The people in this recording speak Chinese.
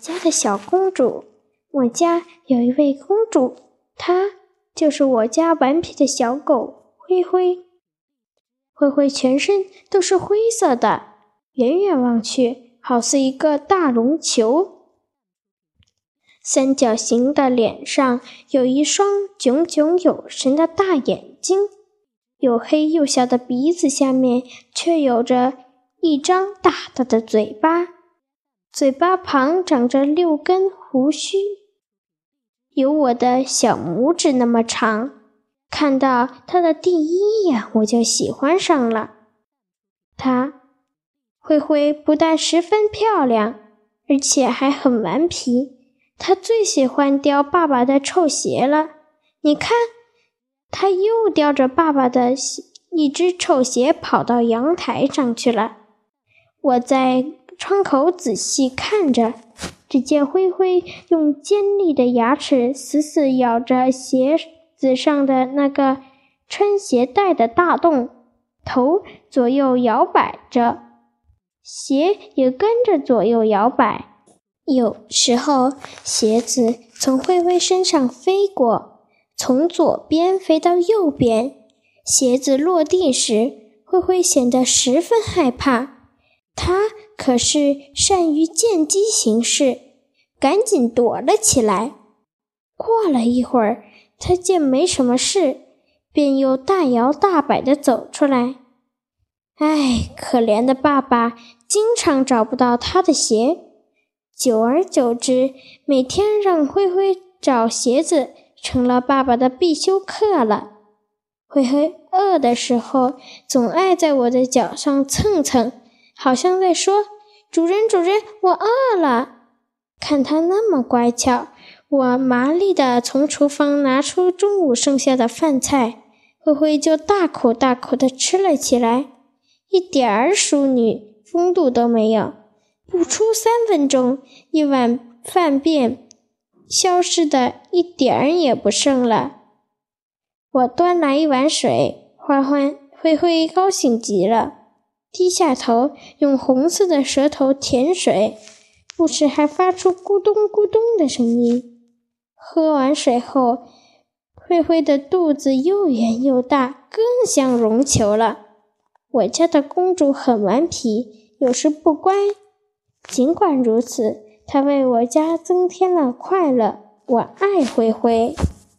家的小公主。我家有一位公主，她就是我家顽皮的小狗灰灰。灰灰全身都是灰色的，远远望去，好似一个大绒球。三角形的脸上有一双炯炯有神的大眼睛，又黑又小的鼻子下面却有着一张大大的嘴巴，嘴巴旁长着六根胡须，有我的小拇指那么长。看到它的第一眼，我就喜欢上了它。灰灰不但十分漂亮，而且还很顽皮。他最喜欢叼爸爸的臭鞋了。你看，他又叼着爸爸的一只臭鞋跑到阳台上去了。我在窗口仔细看着，只见灰灰用尖利的牙齿死死咬着鞋子上的那个穿鞋带的大洞，头左右摇摆着，鞋也跟着左右摇摆。有时候，鞋子从灰灰身上飞过，从左边飞到右边。鞋子落地时，灰灰显得十分害怕。他可是善于见机行事，赶紧躲了起来。过了一会儿，他见没什么事，便又大摇大摆地走出来。唉，可怜的爸爸，经常找不到他的鞋。久而久之，每天让灰灰找鞋子成了爸爸的必修课了。灰灰饿的时候，总爱在我的脚上蹭蹭，好像在说：“主人，主人，我饿了。”看他那么乖巧，我麻利地从厨房拿出中午剩下的饭菜，灰灰就大口大口地吃了起来，一点儿淑女风度都没有。不出三分钟，一碗饭便消失的一点儿也不剩了。我端来一碗水，欢欢灰灰高兴极了，低下头用红色的舌头舔水，不时还发出咕咚咕咚的声音。喝完水后，灰灰的肚子又圆又大，更像绒球了。我家的公主很顽皮，有时不乖。尽管如此，它为我家增添了快乐。我爱灰灰。